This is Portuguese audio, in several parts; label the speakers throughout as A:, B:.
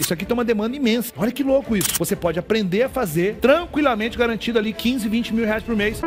A: Isso aqui tem uma demanda imensa. Olha que louco isso. Você pode aprender a fazer tranquilamente, garantido ali 15, 20 mil reais por mês.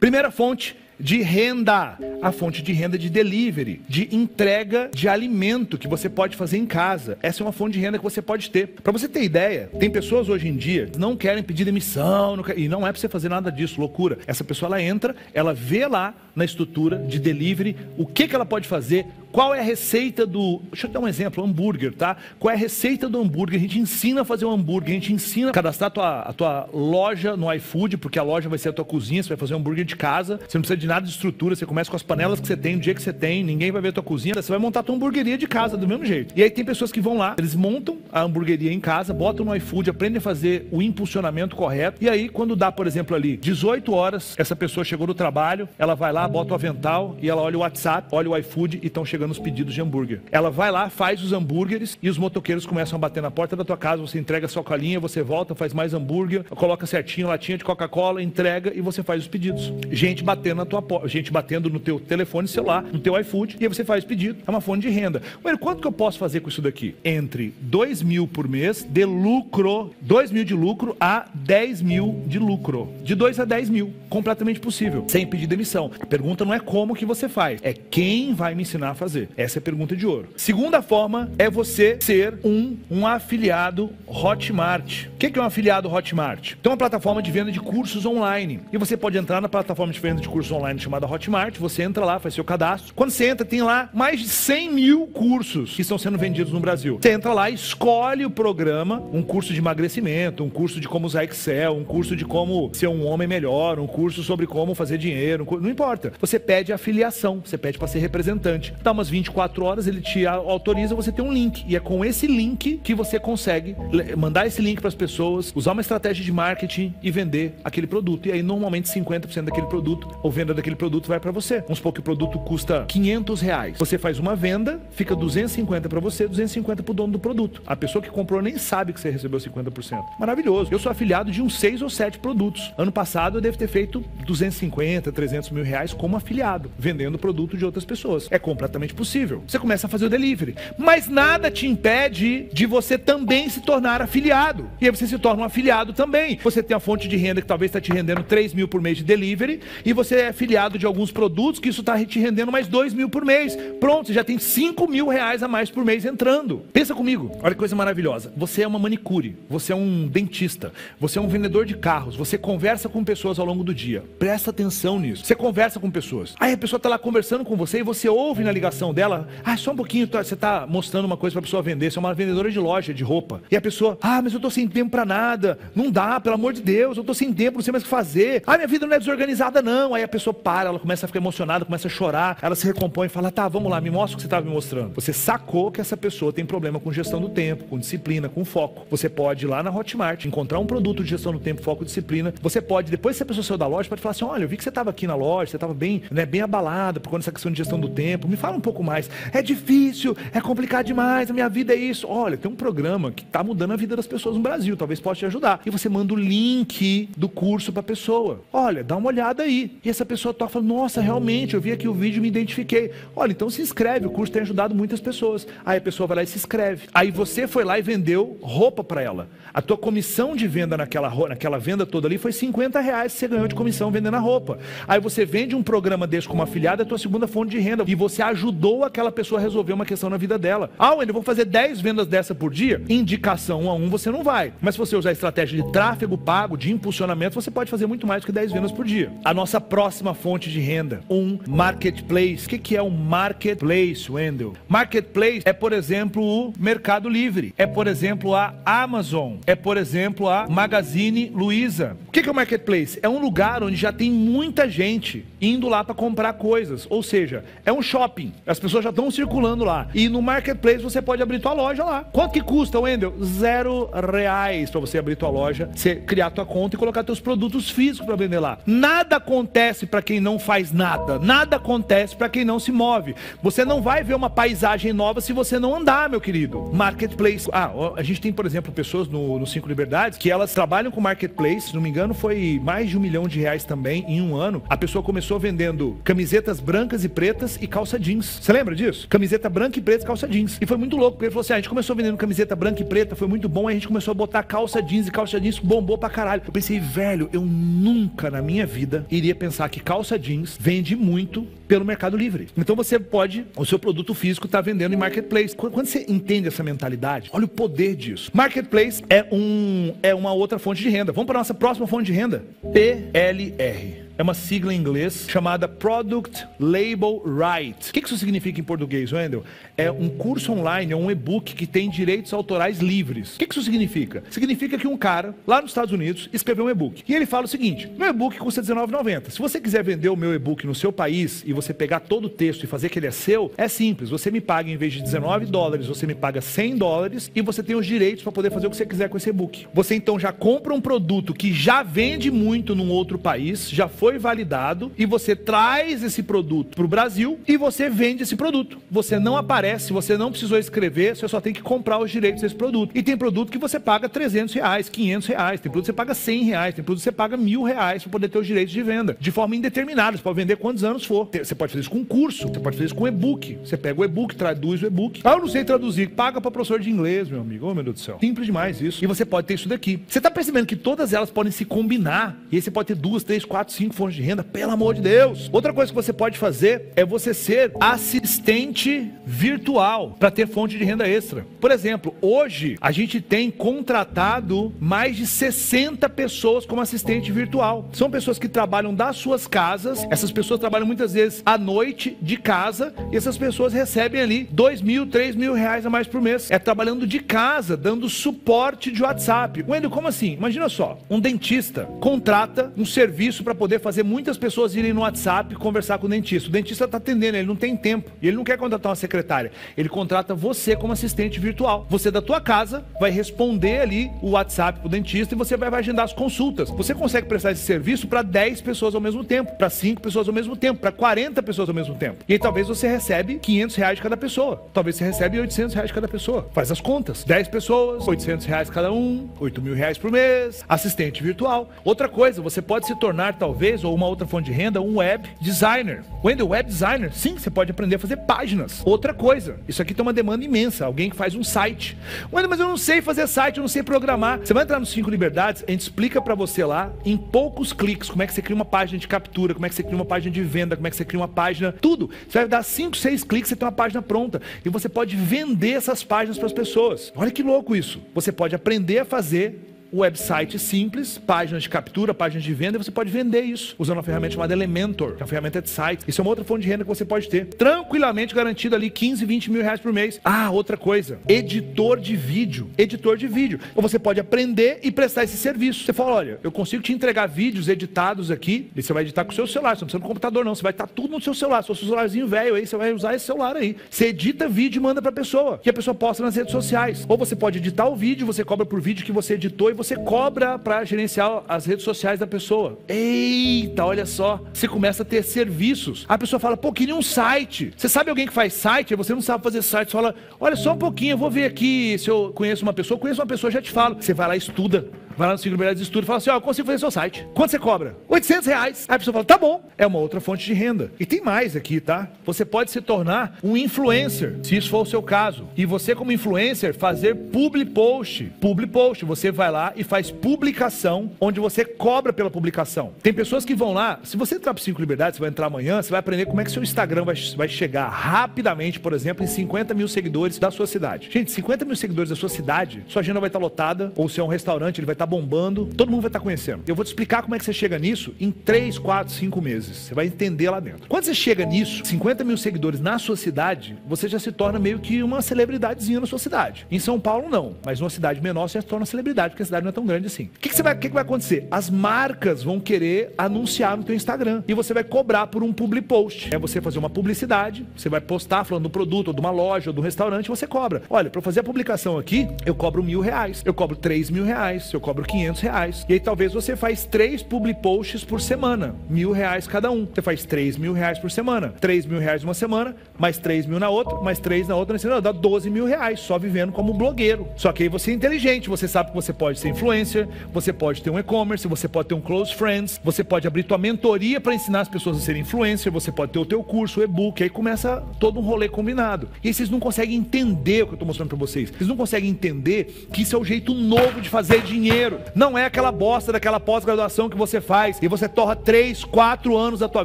A: Primeira fonte de renda, a fonte de renda de delivery, de entrega de alimento que você pode fazer em casa. Essa é uma fonte de renda que você pode ter. Para você ter ideia, tem pessoas hoje em dia que não querem pedir demissão, não quer... e não é para você fazer nada disso, loucura. Essa pessoa ela entra, ela vê lá na estrutura de delivery o que, que ela pode fazer, qual é a receita do. Deixa eu dar um exemplo: hambúrguer, tá? Qual é a receita do hambúrguer? A gente ensina a fazer um hambúrguer, a gente ensina a cadastrar a tua, a tua loja no iFood, porque a loja vai ser a tua cozinha, você vai fazer um hambúrguer de casa, você não precisa de nada de estrutura, você começa com as panelas que você tem, o dia que você tem, ninguém vai ver a tua cozinha, você vai montar a tua hamburgueria de casa do mesmo jeito. E aí tem pessoas que vão lá, eles montam a hamburgueria em casa, botam no iFood, aprendem a fazer o impulsionamento correto, e aí quando dá, por exemplo, ali 18 horas, essa pessoa chegou no trabalho, ela vai lá, bota o avental e ela olha o WhatsApp, olha o iFood e estão chegando os pedidos de hambúrguer. Ela vai lá, faz os hambúrgueres e os motoqueiros começam a bater na porta da tua casa, você entrega sua colinha, você volta, faz mais hambúrguer, coloca certinho latinha de Coca-Cola, entrega e você faz os pedidos. Gente batendo na tua porta, gente batendo no teu telefone celular, no teu iFood, e aí você faz pedido. É uma fonte de renda. Mas quanto que eu posso fazer com isso daqui? Entre 2 mil por mês de lucro, 2 mil de lucro a 10 mil de lucro. De 2 a 10 mil. Completamente possível. Sem pedir demissão. A pergunta não é como que você faz, é quem vai me ensinar a fazer. Essa é a pergunta de ouro. Segunda forma é você ser um, um afiliado Hotmart. O que é um afiliado Hotmart? Tem uma plataforma de venda de cursos online. E você pode entrar na plataforma de venda de cursos online chamada Hotmart. Você entra lá, faz seu cadastro. Quando você entra, tem lá mais de 100 mil cursos que estão sendo vendidos no Brasil. Você entra lá, escolhe o programa, um curso de emagrecimento, um curso de como usar Excel, um curso de como ser um homem melhor, um curso sobre como fazer dinheiro, um não importa. Você pede afiliação, você pede para ser representante. Umas 24 horas ele te autoriza você ter um link. E é com esse link que você consegue mandar esse link para as pessoas, usar uma estratégia de marketing e vender aquele produto. E aí, normalmente, 50% daquele produto, ou venda daquele produto, vai para você. Vamos supor que o produto custa 500 reais. Você faz uma venda, fica 250 para você, 250 para o dono do produto. A pessoa que comprou nem sabe que você recebeu 50%. Maravilhoso. Eu sou afiliado de uns 6 ou 7 produtos. Ano passado eu devo ter feito 250, 300 mil reais como afiliado, vendendo produto de outras pessoas. É completamente possível. Você começa a fazer o delivery. Mas nada te impede de você também se tornar afiliado. E aí você se torna um afiliado também. Você tem a fonte de renda que talvez está te rendendo 3 mil por mês de delivery. E você é afiliado de alguns produtos que isso está te rendendo mais 2 mil por mês. Pronto, você já tem 5 mil reais a mais por mês entrando. Pensa comigo. Olha que coisa maravilhosa. Você é uma manicure. Você é um dentista. Você é um vendedor de carros. Você conversa com pessoas ao longo do dia. Presta atenção nisso. Você conversa com pessoas. Aí a pessoa está lá conversando com você e você ouve na ligação dela. Ah, só um pouquinho, você está mostrando uma coisa para a pessoa vender, você é uma vendedora de loja, de roupa. E a pessoa, ah, mas eu estou sem tempo para nada. Não dá, pelo amor de Deus, eu estou sem tempo, não sei mais o que fazer. Ah, minha vida não é desorganizada, não. Aí a pessoa para, ela começa a ficar emocionada, começa a chorar, ela se recompõe e fala, tá, vamos lá, me mostra o que você estava me mostrando. Você sacou que essa pessoa tem problema com gestão do tempo, com disciplina, com foco. Você pode ir lá na Hotmart, encontrar um produto de gestão do tempo, foco disciplina. Você pode, depois que a pessoa saiu da loja, pode falar assim, olha, eu vi que você estava aqui na loja, você estava bem, né, bem abalada por conta dessa questão de gestão do tempo. Me fala um pouco mais. É difícil, é complicado demais, a minha vida é isso. Olha, tem um programa que está mudando a vida das pessoas no Brasil, talvez possa te ajudar. E você manda o link do curso para a pessoa. Olha, dá uma olhada aí. E essa pessoa toca e fala, nossa, realmente, eu vi aqui o vídeo e me identifiquei. Olha, então se inscreve, o curso tem ajudado muitas pessoas. Aí a pessoa vai lá e se inscreve. Aí você foi lá e vendeu roupa para ela. A tua comissão de venda naquela, naquela venda toda ali foi 50 reais que você ganhou de comissão vendendo a roupa. Aí você vende um programa desse como afiliado, é a tua segunda fonte de renda. E você ajudou aquela pessoa a resolver uma questão na vida dela. Ah, Wender, vou fazer 10 vendas dessa por dia? Indicação um a um você não vai. Mas se você usar a estratégia de tráfego pago, de impulsionamento, você pode fazer muito mais do que 10 vendas por dia. A nossa próxima fonte de renda, um marketplace. O que é um marketplace, Wendel? Marketplace é, por exemplo, o Mercado Livre. É, por exemplo, a Amazon. É, por exemplo, a Magazine Luiza. O que é o marketplace? É um lugar onde já tem muita gente indo lá para comprar coisas. Ou seja, é um shopping. As pessoas já estão circulando lá. E no marketplace você pode abrir tua loja lá. Quanto que custa, Wendel? Zero reais para você abrir tua loja, você criar tua conta e colocar teus produtos físicos para vender lá. Nada acontece para quem não faz nada. Nada acontece para quem não se move. Você não vai ver uma paisagem nova se você não andar, meu querido. Marketplace. Ah, a gente tem, por exemplo, pessoas no, no Cinco Liberdades que elas trabalham com marketplace. Se não me engano, foi mais de um milhão de reais também em um ano. A pessoa começou vendendo camisetas brancas e pretas e calça jeans. Você lembra disso? Camiseta branca e preta, calça jeans. E foi muito louco, porque ele falou assim: ah, a gente começou vendendo camiseta branca e preta, foi muito bom, aí a gente começou a botar calça jeans e calça jeans bombou pra caralho. Eu pensei, velho, eu nunca na minha vida iria pensar que calça jeans vende muito pelo Mercado Livre. Então você pode, o seu produto físico está vendendo em marketplace. Quando você entende essa mentalidade, olha o poder disso. Marketplace é, um, é uma outra fonte de renda. Vamos para nossa próxima fonte de renda: PLR é uma sigla em inglês chamada Product Label Right. O que isso significa em português, Wendel? É um curso online, é um e-book que tem direitos autorais livres. O que isso significa? Significa que um cara, lá nos Estados Unidos, escreveu um e-book. E ele fala o seguinte: meu e-book custa R$19,90. Se você quiser vender o meu e-book no seu país e você pegar todo o texto e fazer que ele é seu, é simples. Você me paga, em vez de 19 dólares, você me paga 100 dólares e você tem os direitos para poder fazer o que você quiser com esse e-book. Você então já compra um produto que já vende muito num outro país, já foi foi validado e você traz esse produto para o Brasil e você vende esse produto. Você não aparece, você não precisou escrever, você só tem que comprar os direitos desse produto. E tem produto que você paga 300 reais, 500 reais, tem produto que você paga 100 reais, tem produto que você paga mil reais para poder ter os direitos de venda. De forma indeterminada, você pode vender quantos anos for. Você pode fazer isso com curso, você pode fazer isso com e-book. Você pega o e-book, traduz o e-book. Ah, eu não sei traduzir, paga para professor de inglês, meu amigo. Oh, meu Deus do céu. Simples demais isso. E você pode ter isso daqui. Você está percebendo que todas elas podem se combinar. E aí você pode ter duas, três, quatro, cinco fontes de renda, pelo amor de Deus. Outra coisa que você pode fazer é você ser assistente virtual para ter fonte de renda extra. Por exemplo, hoje a gente tem contratado mais de 60 pessoas como assistente virtual. São pessoas que trabalham das suas casas. Essas pessoas trabalham muitas vezes à noite de casa e essas pessoas recebem ali dois mil, três mil reais a mais por mês. É trabalhando de casa, dando suporte de WhatsApp. Wendel, como assim? Imagina só, um dentista contrata um serviço para poder fazer muitas muitas pessoas irem no WhatsApp conversar com o dentista. O dentista está atendendo, ele não tem tempo. E ele não quer contratar uma secretária. Ele contrata você como assistente virtual. Você da tua casa vai responder ali o WhatsApp pro dentista e você vai agendar as consultas. Você consegue prestar esse serviço para 10 pessoas ao mesmo tempo, para 5 pessoas ao mesmo tempo, para 40 pessoas ao mesmo tempo. E aí talvez você recebe 500 reais de cada pessoa. Talvez você recebe 800 reais de cada pessoa. Faz as contas. 10 pessoas, 800 reais cada um, 8 mil reais por mês. Assistente virtual. Outra coisa, você pode se tornar talvez, ou uma outra fonte de renda, um web designer. Wendel, web designer, sim, você pode aprender a fazer páginas. Outra coisa, isso aqui tem uma demanda imensa, alguém que faz um site. Wendel, mas eu não sei fazer site, eu não sei programar. Você vai entrar nos 5 liberdades, a gente explica para você lá, em poucos cliques, como é que você cria uma página de captura, como é que você cria uma página de venda, como é que você cria uma página, tudo. Você vai dar 5, 6 cliques, você tem uma página pronta. E você pode vender essas páginas para as pessoas. Olha que louco isso. Você pode aprender a fazer website simples, páginas de captura, páginas de venda, e você pode vender isso usando uma ferramenta chamada Elementor, que é uma ferramenta de site. Isso é uma outra fonte de renda que você pode ter. Tranquilamente garantido ali 15, 20 mil reais por mês. Ah, outra coisa, editor de vídeo. Editor de vídeo. Então você pode aprender e prestar esse serviço. Você fala, olha, eu consigo te entregar vídeos editados aqui, e você vai editar com o seu celular, você não precisa do computador não, você vai estar tudo no seu celular, seu celularzinho velho aí, você vai usar esse celular aí. Você edita vídeo e manda pra pessoa, que a pessoa posta nas redes sociais. Ou você pode editar o vídeo, você cobra por vídeo que você editou e você cobra para gerenciar as redes sociais da pessoa. Eita, olha só. Você começa a ter serviços. A pessoa fala, pô, queria um site. Você sabe alguém que faz site? Você não sabe fazer site. Você fala, olha só um pouquinho, eu vou ver aqui se eu conheço uma pessoa. Conheço uma pessoa, já te falo. Você vai lá e estuda vai lá no Ciclo Liberdade de Estudo e fala assim: Ó, oh, eu consigo fazer seu site. Quanto você cobra? 800 reais. Aí a pessoa fala: Tá bom. É uma outra fonte de renda. E tem mais aqui, tá? Você pode se tornar um influencer, se isso for o seu caso. E você, como influencer, fazer public post. Public post. Você vai lá e faz publicação, onde você cobra pela publicação. Tem pessoas que vão lá. Se você entrar para Cinco Liberdades, você vai entrar amanhã, você vai aprender como é que seu Instagram vai, vai chegar rapidamente, por exemplo, em 50 mil seguidores da sua cidade. Gente, 50 mil seguidores da sua cidade, sua agenda vai estar lotada, ou se é um restaurante, ele vai estar bombando, todo mundo vai estar conhecendo. Eu vou te explicar como é que você chega nisso em 3, 4, 5 meses. Você vai entender lá dentro. Quando você chega nisso, 50 mil seguidores na sua cidade, você já se torna meio que uma celebridadezinha na sua cidade. Em São Paulo, não. Mas numa cidade menor, você já se torna celebridade, porque a cidade não é tão grande assim. O que, que, você vai, que, que vai acontecer? As marcas vão querer anunciar no teu Instagram. E você vai cobrar por um public post. É você fazer uma publicidade, você vai postar falando do produto, ou de uma loja, ou do restaurante, você cobra. Olha, para fazer a publicação aqui, eu cobro mil reais. Eu cobro três mil reais. Eu cobro cobro 500 reais. E aí talvez você faz três public posts por semana, mil reais cada um. Você faz 3 mil reais por semana. 3 mil reais uma semana, mais 3 mil na outra, mais 3 na outra, na semana, dá 12 mil reais, só vivendo como blogueiro. Só que aí você é inteligente, você sabe que você pode ser influencer, você pode ter um e-commerce, você pode ter um close friends, você pode abrir tua mentoria para ensinar as pessoas a serem influencer, você pode ter o teu curso, o e-book, aí começa todo um rolê combinado. E vocês não conseguem entender o que eu tô mostrando para vocês. Vocês não conseguem entender que isso é o jeito novo de fazer dinheiro. Não é aquela bosta daquela pós-graduação que você faz e você torra 3, 4 anos da tua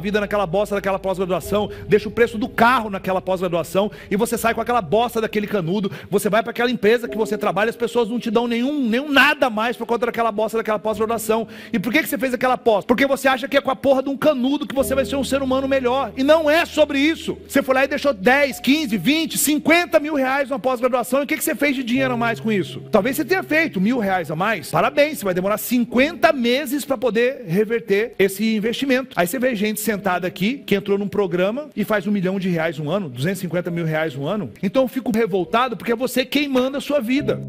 A: vida naquela bosta daquela pós-graduação, deixa o preço do carro naquela pós-graduação e você sai com aquela bosta daquele canudo, você vai para aquela empresa que você trabalha, as pessoas não te dão nenhum, nenhum nada mais por conta daquela bosta daquela pós-graduação. E por que, que você fez aquela pós? Porque você acha que é com a porra de um canudo que você vai ser um ser humano melhor. E não é sobre isso. Você foi lá e deixou 10, 15, 20, 50 mil reais na pós-graduação. E o que, que você fez de dinheiro a mais com isso? Talvez você tenha feito mil reais a mais. Parabéns, você vai demorar 50 meses para poder reverter esse investimento. Aí você vê gente sentada aqui que entrou num programa e faz um milhão de reais um ano, 250 mil reais um ano. Então eu fico revoltado porque é você quem manda a sua vida.